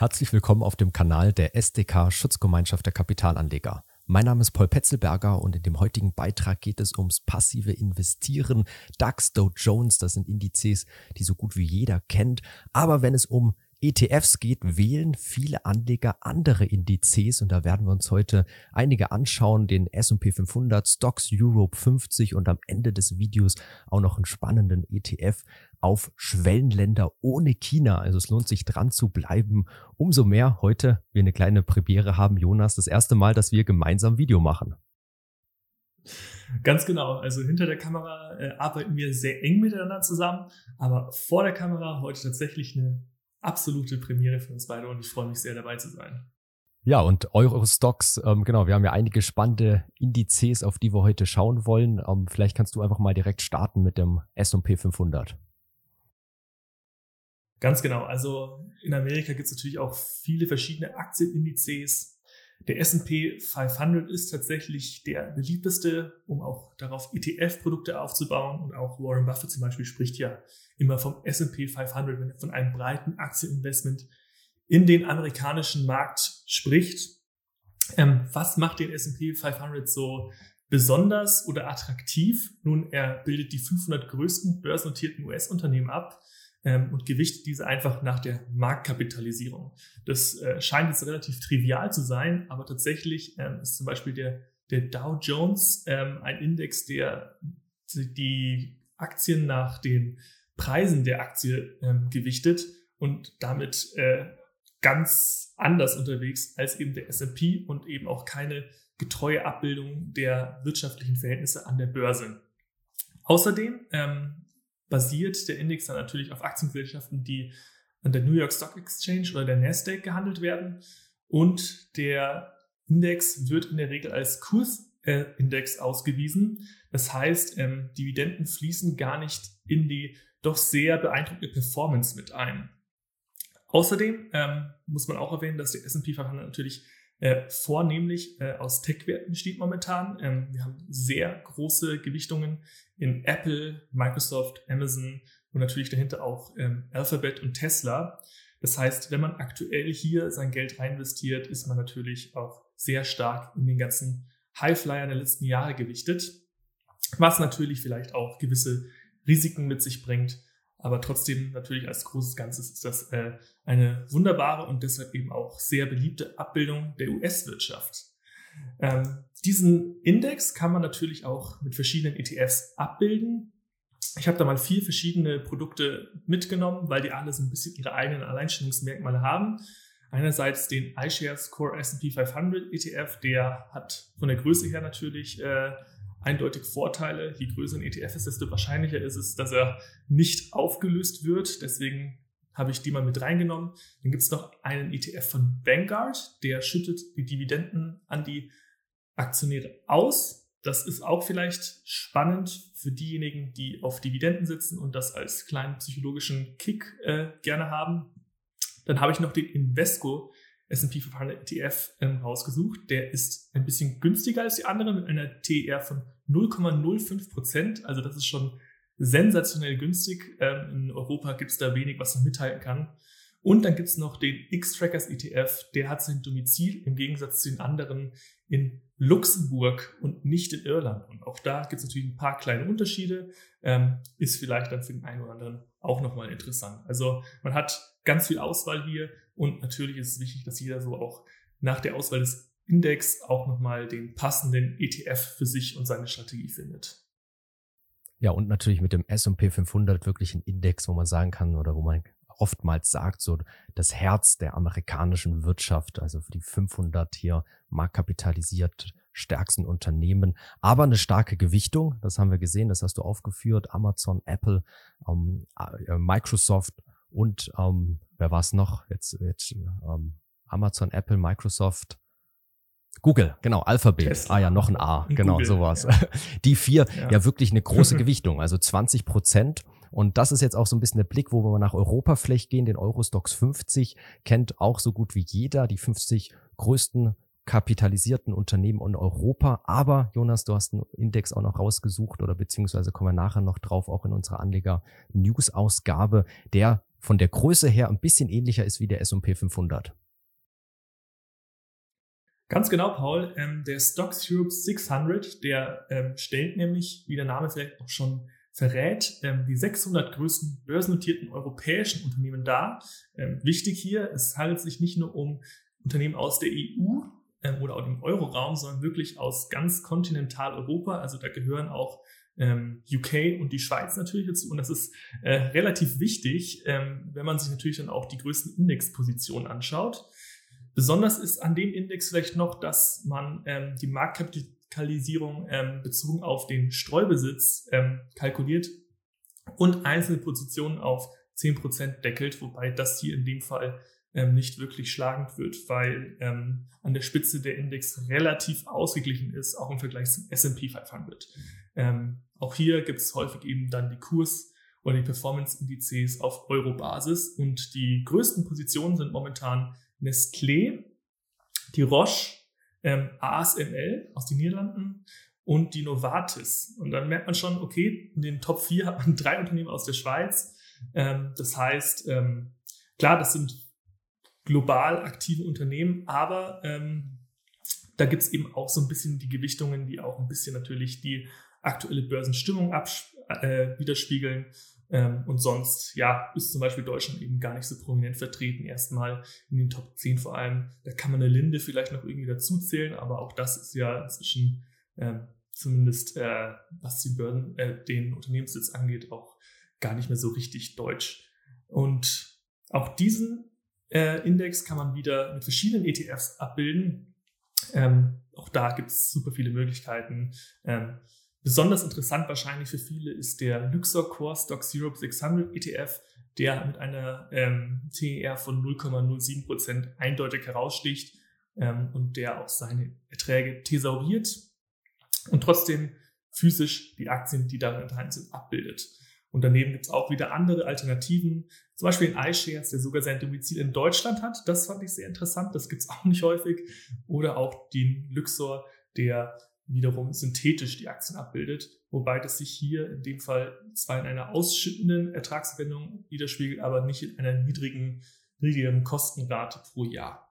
Herzlich willkommen auf dem Kanal der SDK Schutzgemeinschaft der Kapitalanleger. Mein Name ist Paul Petzelberger und in dem heutigen Beitrag geht es ums passive Investieren. DAX, Dow Jones, das sind Indizes, die so gut wie jeder kennt. Aber wenn es um ETFs geht, wählen viele Anleger andere Indizes und da werden wir uns heute einige anschauen, den S&P 500, Stocks Europe 50 und am Ende des Videos auch noch einen spannenden ETF auf Schwellenländer ohne China. Also es lohnt sich dran zu bleiben. Umso mehr heute wir eine kleine Premiere haben, Jonas, das erste Mal, dass wir gemeinsam Video machen. Ganz genau. Also hinter der Kamera äh, arbeiten wir sehr eng miteinander zusammen, aber vor der Kamera heute tatsächlich eine absolute Premiere für uns beide und ich freue mich sehr dabei zu sein. Ja, und Eurostocks, ähm, genau, wir haben ja einige spannende Indizes, auf die wir heute schauen wollen. Ähm, vielleicht kannst du einfach mal direkt starten mit dem S&P 500. Ganz genau. Also in Amerika gibt es natürlich auch viele verschiedene Aktienindizes. Der S&P 500 ist tatsächlich der beliebteste, um auch darauf ETF-Produkte aufzubauen. Und auch Warren Buffett zum Beispiel spricht ja immer vom S&P 500, wenn er von einem breiten Aktieninvestment in den amerikanischen Markt spricht. Ähm, was macht den S&P 500 so besonders oder attraktiv? Nun, er bildet die 500 größten börsennotierten US-Unternehmen ab ähm, und gewichtet diese einfach nach der Marktkapitalisierung. Das äh, scheint jetzt relativ trivial zu sein, aber tatsächlich ähm, ist zum Beispiel der, der Dow Jones ähm, ein Index, der die Aktien nach den Preisen der Aktie ähm, gewichtet und damit äh, ganz anders unterwegs als eben der S&P und eben auch keine getreue Abbildung der wirtschaftlichen Verhältnisse an der Börse. Außerdem ähm, basiert der Index dann natürlich auf Aktiengesellschaften, die an der New York Stock Exchange oder der Nasdaq gehandelt werden. Und der Index wird in der Regel als Kursindex ausgewiesen. Das heißt, ähm, Dividenden fließen gar nicht in die doch sehr beeindruckende Performance mit ein. Außerdem ähm, muss man auch erwähnen, dass der S&P 500 natürlich äh, vornehmlich äh, aus Tech-Werten besteht momentan. Ähm, wir haben sehr große Gewichtungen in Apple, Microsoft, Amazon und natürlich dahinter auch ähm, Alphabet und Tesla. Das heißt, wenn man aktuell hier sein Geld reinvestiert, ist man natürlich auch sehr stark in den ganzen Highflyer der letzten Jahre gewichtet, was natürlich vielleicht auch gewisse Risiken mit sich bringt. Aber trotzdem natürlich als großes Ganzes ist das äh, eine wunderbare und deshalb eben auch sehr beliebte Abbildung der US-Wirtschaft. Ähm, diesen Index kann man natürlich auch mit verschiedenen ETFs abbilden. Ich habe da mal vier verschiedene Produkte mitgenommen, weil die alle so ein bisschen ihre eigenen Alleinstellungsmerkmale haben. Einerseits den iShares Core S&P 500 ETF, der hat von der Größe her natürlich äh, eindeutig Vorteile. Je größer ein ETF ist, desto wahrscheinlicher ist es, dass er nicht aufgelöst wird. Deswegen habe ich die mal mit reingenommen. Dann gibt es noch einen ETF von Vanguard, der schüttet die Dividenden an die Aktionäre aus. Das ist auch vielleicht spannend für diejenigen, die auf Dividenden sitzen und das als kleinen psychologischen Kick äh, gerne haben. Dann habe ich noch den Invesco S&P 500 ETF ähm, rausgesucht. Der ist ein bisschen günstiger als die anderen mit einer TER von 0,05 Prozent. Also das ist schon sensationell günstig. Ähm, in Europa gibt es da wenig, was man mithalten kann. Und dann gibt es noch den X-Trackers ETF, der hat sein Domizil im Gegensatz zu den anderen in Luxemburg und nicht in Irland. Und auch da gibt es natürlich ein paar kleine Unterschiede, ähm, ist vielleicht dann für den einen oder anderen auch nochmal interessant. Also man hat ganz viel Auswahl hier und natürlich ist es wichtig, dass jeder so auch nach der Auswahl des Index auch nochmal den passenden ETF für sich und seine Strategie findet. Ja, und natürlich mit dem S&P 500 wirklich ein Index, wo man sagen kann oder wo man oftmals sagt, so das Herz der amerikanischen Wirtschaft, also für die 500 hier marktkapitalisiert stärksten Unternehmen, aber eine starke Gewichtung, das haben wir gesehen, das hast du aufgeführt, Amazon, Apple, ähm, äh, Microsoft und ähm, wer war es noch? Jetzt, jetzt ähm, Amazon, Apple, Microsoft, Google, genau, Alphabet. Tesla. Ah ja, noch ein A, genau, Google, sowas. Ja. Die vier, ja. ja wirklich eine große Gewichtung, also 20 Prozent. Und das ist jetzt auch so ein bisschen der Blick, wo wir nach Europa vielleicht gehen. Den Eurostox 50 kennt auch so gut wie jeder die 50 größten kapitalisierten Unternehmen in Europa. Aber Jonas, du hast einen Index auch noch rausgesucht oder beziehungsweise kommen wir nachher noch drauf, auch in unserer Anleger-News-Ausgabe. Der von der Größe her ein bisschen ähnlicher ist wie der S&P 500. Ganz genau, Paul. Ähm, der Stocks Europe 600, der ähm, stellt nämlich, wie der Name vielleicht auch schon verrät, ähm, die 600 größten börsennotierten europäischen Unternehmen dar. Ähm, wichtig hier, es handelt sich nicht nur um Unternehmen aus der EU ähm, oder auch dem Euroraum, sondern wirklich aus ganz Kontinentaleuropa. Also da gehören auch ähm, UK und die Schweiz natürlich dazu. Und das ist äh, relativ wichtig, ähm, wenn man sich natürlich dann auch die größten Indexpositionen anschaut. Besonders ist an dem Index vielleicht noch, dass man ähm, die Marktkapitalisierung ähm, bezogen auf den Streubesitz ähm, kalkuliert und einzelne Positionen auf 10% deckelt, wobei das hier in dem Fall ähm, nicht wirklich schlagend wird, weil ähm, an der Spitze der Index relativ ausgeglichen ist, auch im Vergleich zum S&P 500. Ähm, auch hier gibt es häufig eben dann die Kurs- oder die Performance-Indizes auf Euro-Basis und die größten Positionen sind momentan Nestlé, die Roche, ähm, ASML aus den Niederlanden und die Novartis. Und dann merkt man schon, okay, in den Top 4 hat man drei Unternehmen aus der Schweiz. Ähm, das heißt, ähm, klar, das sind global aktive Unternehmen, aber ähm, da gibt es eben auch so ein bisschen die Gewichtungen, die auch ein bisschen natürlich die aktuelle Börsenstimmung äh, widerspiegeln. Ähm, und sonst, ja, ist zum Beispiel Deutschland eben gar nicht so prominent vertreten. Erstmal in den Top 10 vor allem. Da kann man eine Linde vielleicht noch irgendwie dazuzählen, aber auch das ist ja inzwischen ähm, zumindest, äh, was die Börsen, äh, den Unternehmenssitz angeht, auch gar nicht mehr so richtig deutsch. Und auch diesen äh, Index kann man wieder mit verschiedenen ETFs abbilden. Ähm, auch da gibt es super viele Möglichkeiten. Ähm, Besonders interessant wahrscheinlich für viele ist der Luxor Core Stocks Europe 600 ETF, der mit einer ähm, TER von 0,07% eindeutig heraussticht ähm, und der auch seine Erträge thesauriert und trotzdem physisch die Aktien, die darin enthalten sind, abbildet. Und daneben gibt es auch wieder andere Alternativen, zum Beispiel den iShares, der sogar sein Domizil in Deutschland hat. Das fand ich sehr interessant, das gibt es auch nicht häufig. Oder auch den Luxor, der wiederum synthetisch die Aktien abbildet, wobei das sich hier in dem Fall zwar in einer ausschüttenden Ertragsverwendung widerspiegelt, aber nicht in einer niedrigen, niedrigen Kostenrate pro Jahr.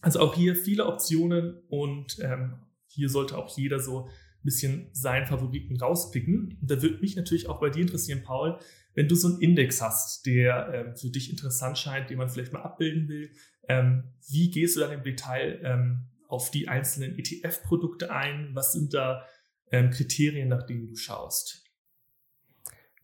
Also auch hier viele Optionen und ähm, hier sollte auch jeder so ein bisschen seinen Favoriten rauspicken. Und da würde mich natürlich auch bei dir interessieren, Paul, wenn du so einen Index hast, der ähm, für dich interessant scheint, den man vielleicht mal abbilden will, ähm, wie gehst du dann im Detail ähm, auf die einzelnen ETF-Produkte ein? Was sind da ähm, Kriterien, nach denen du schaust?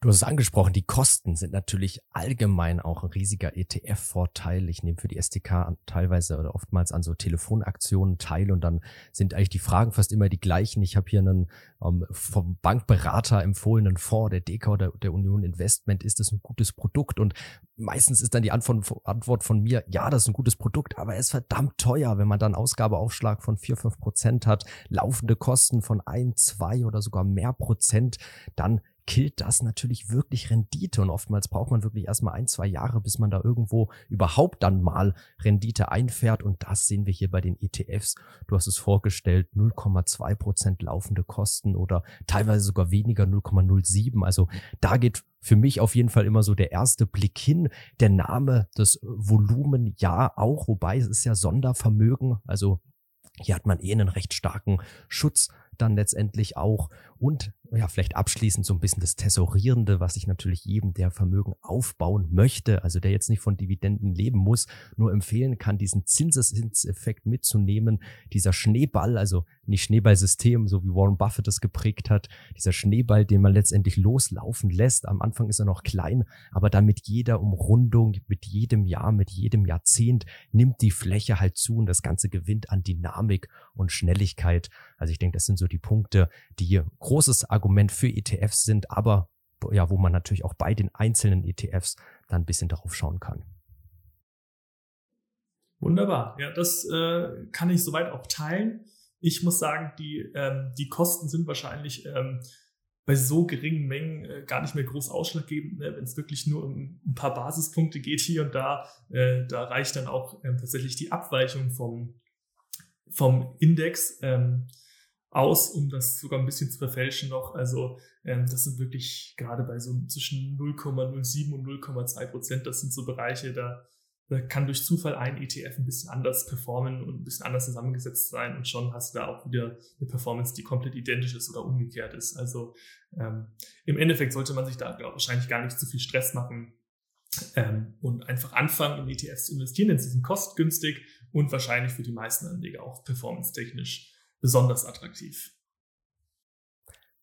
Du hast es angesprochen, die Kosten sind natürlich allgemein auch ein riesiger ETF-Vorteil. Ich nehme für die SDK teilweise oder oftmals an so Telefonaktionen teil und dann sind eigentlich die Fragen fast immer die gleichen. Ich habe hier einen ähm, vom Bankberater empfohlenen Fonds, der DK oder der Union Investment. Ist das ein gutes Produkt? Und meistens ist dann die Antwort von mir, ja, das ist ein gutes Produkt, aber er ist verdammt teuer, wenn man dann Ausgabeaufschlag von vier fünf Prozent hat, laufende Kosten von ein, zwei oder sogar mehr Prozent, dann killt das natürlich wirklich Rendite. Und oftmals braucht man wirklich erstmal ein, zwei Jahre, bis man da irgendwo überhaupt dann mal Rendite einfährt. Und das sehen wir hier bei den ETFs. Du hast es vorgestellt, 0,2 Prozent laufende Kosten oder teilweise sogar weniger 0,07. Also da geht für mich auf jeden Fall immer so der erste Blick hin. Der Name, das Volumen, ja auch, wobei es ist ja Sondervermögen. Also hier hat man eh einen recht starken Schutz dann letztendlich auch und ja, vielleicht abschließend so ein bisschen das Tesorierende, was ich natürlich jedem, der Vermögen aufbauen möchte, also der jetzt nicht von Dividenden leben muss, nur empfehlen kann, diesen Zinseszinseffekt mitzunehmen. Dieser Schneeball, also nicht Schneeballsystem, so wie Warren Buffett das geprägt hat, dieser Schneeball, den man letztendlich loslaufen lässt. Am Anfang ist er noch klein, aber dann mit jeder Umrundung, mit jedem Jahr, mit jedem Jahrzehnt nimmt die Fläche halt zu und das Ganze gewinnt an Dynamik und Schnelligkeit. Also ich denke, das sind so die Punkte, die großes Argument für ETFs sind, aber ja, wo man natürlich auch bei den einzelnen ETFs dann ein bisschen darauf schauen kann. Wunderbar. Ja, das äh, kann ich soweit auch teilen. Ich muss sagen, die, ähm, die Kosten sind wahrscheinlich ähm, bei so geringen Mengen äh, gar nicht mehr groß ausschlaggebend. Ne? Wenn es wirklich nur um ein paar Basispunkte geht hier und da, äh, da reicht dann auch ähm, tatsächlich die Abweichung vom, vom Index. Ähm, aus, um das sogar ein bisschen zu verfälschen noch. Also ähm, das sind wirklich gerade bei so zwischen 0,07 und 0,2 Prozent, das sind so Bereiche, da, da kann durch Zufall ein ETF ein bisschen anders performen und ein bisschen anders zusammengesetzt sein und schon hast du da auch wieder eine Performance, die komplett identisch ist oder umgekehrt ist. Also ähm, im Endeffekt sollte man sich da glaub, wahrscheinlich gar nicht zu viel Stress machen ähm, und einfach anfangen, in ETFs zu investieren, denn sie sind kostgünstig und wahrscheinlich für die meisten Anleger auch performance-technisch besonders attraktiv.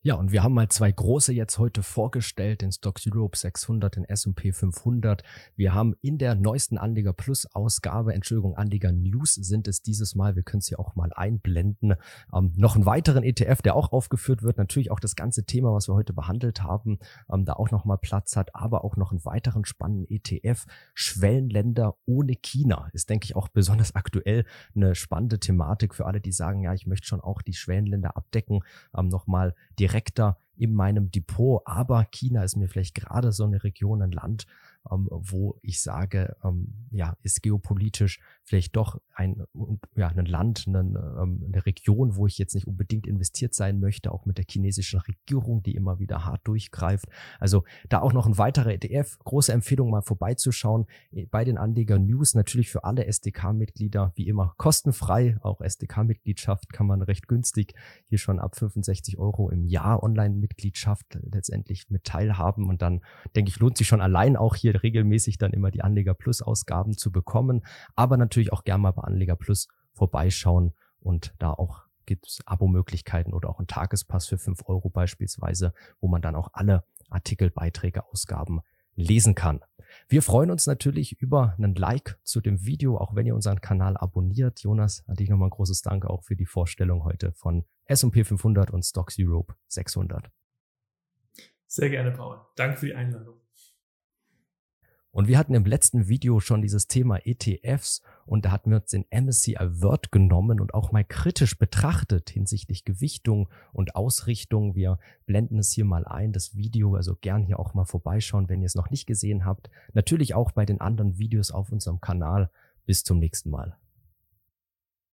Ja, und wir haben mal zwei große jetzt heute vorgestellt, den Stocks Europe 600, den S&P 500. Wir haben in der neuesten Anleger Plus Ausgabe, Entschuldigung, Anleger News sind es dieses Mal, wir können es hier auch mal einblenden, ähm, noch einen weiteren ETF, der auch aufgeführt wird, natürlich auch das ganze Thema, was wir heute behandelt haben, ähm, da auch nochmal Platz hat, aber auch noch einen weiteren spannenden ETF, Schwellenländer ohne China, ist denke ich auch besonders aktuell eine spannende Thematik für alle, die sagen, ja, ich möchte schon auch die Schwellenländer abdecken, ähm, nochmal die direkter in meinem Depot. Aber China ist mir vielleicht gerade so eine Region, ein Land, ähm, wo ich sage, ähm, ja, ist geopolitisch vielleicht doch ein, ja, ein Land, eine, ähm, eine Region, wo ich jetzt nicht unbedingt investiert sein möchte, auch mit der chinesischen Regierung, die immer wieder hart durchgreift. Also da auch noch ein weiterer ETF. Große Empfehlung, mal vorbeizuschauen. Bei den Anleger News natürlich für alle SDK-Mitglieder wie immer kostenfrei. Auch SDK-Mitgliedschaft kann man recht günstig hier schon ab 65 Euro im Jahr Online-Mitgliedschaft letztendlich mit teilhaben. Und dann denke ich, lohnt sich schon allein auch hier regelmäßig dann immer die Anleger Plus Ausgaben zu bekommen. Aber natürlich auch gerne mal bei Anleger Plus vorbeischauen und da auch gibt es Abo-Möglichkeiten oder auch einen Tagespass für fünf Euro beispielsweise, wo man dann auch alle Artikel, Beiträge, Ausgaben lesen kann. Wir freuen uns natürlich über einen Like zu dem Video, auch wenn ihr unseren Kanal abonniert. Jonas, an dich nochmal ein großes Dank auch für die Vorstellung heute von S&P 500 und Stocks Europe 600. Sehr gerne, Paul. Danke für die Einladung. Und wir hatten im letzten Video schon dieses Thema ETFs und da hatten wir uns den MSCI World genommen und auch mal kritisch betrachtet hinsichtlich Gewichtung und Ausrichtung. Wir blenden es hier mal ein, das Video, also gern hier auch mal vorbeischauen, wenn ihr es noch nicht gesehen habt. Natürlich auch bei den anderen Videos auf unserem Kanal. Bis zum nächsten Mal.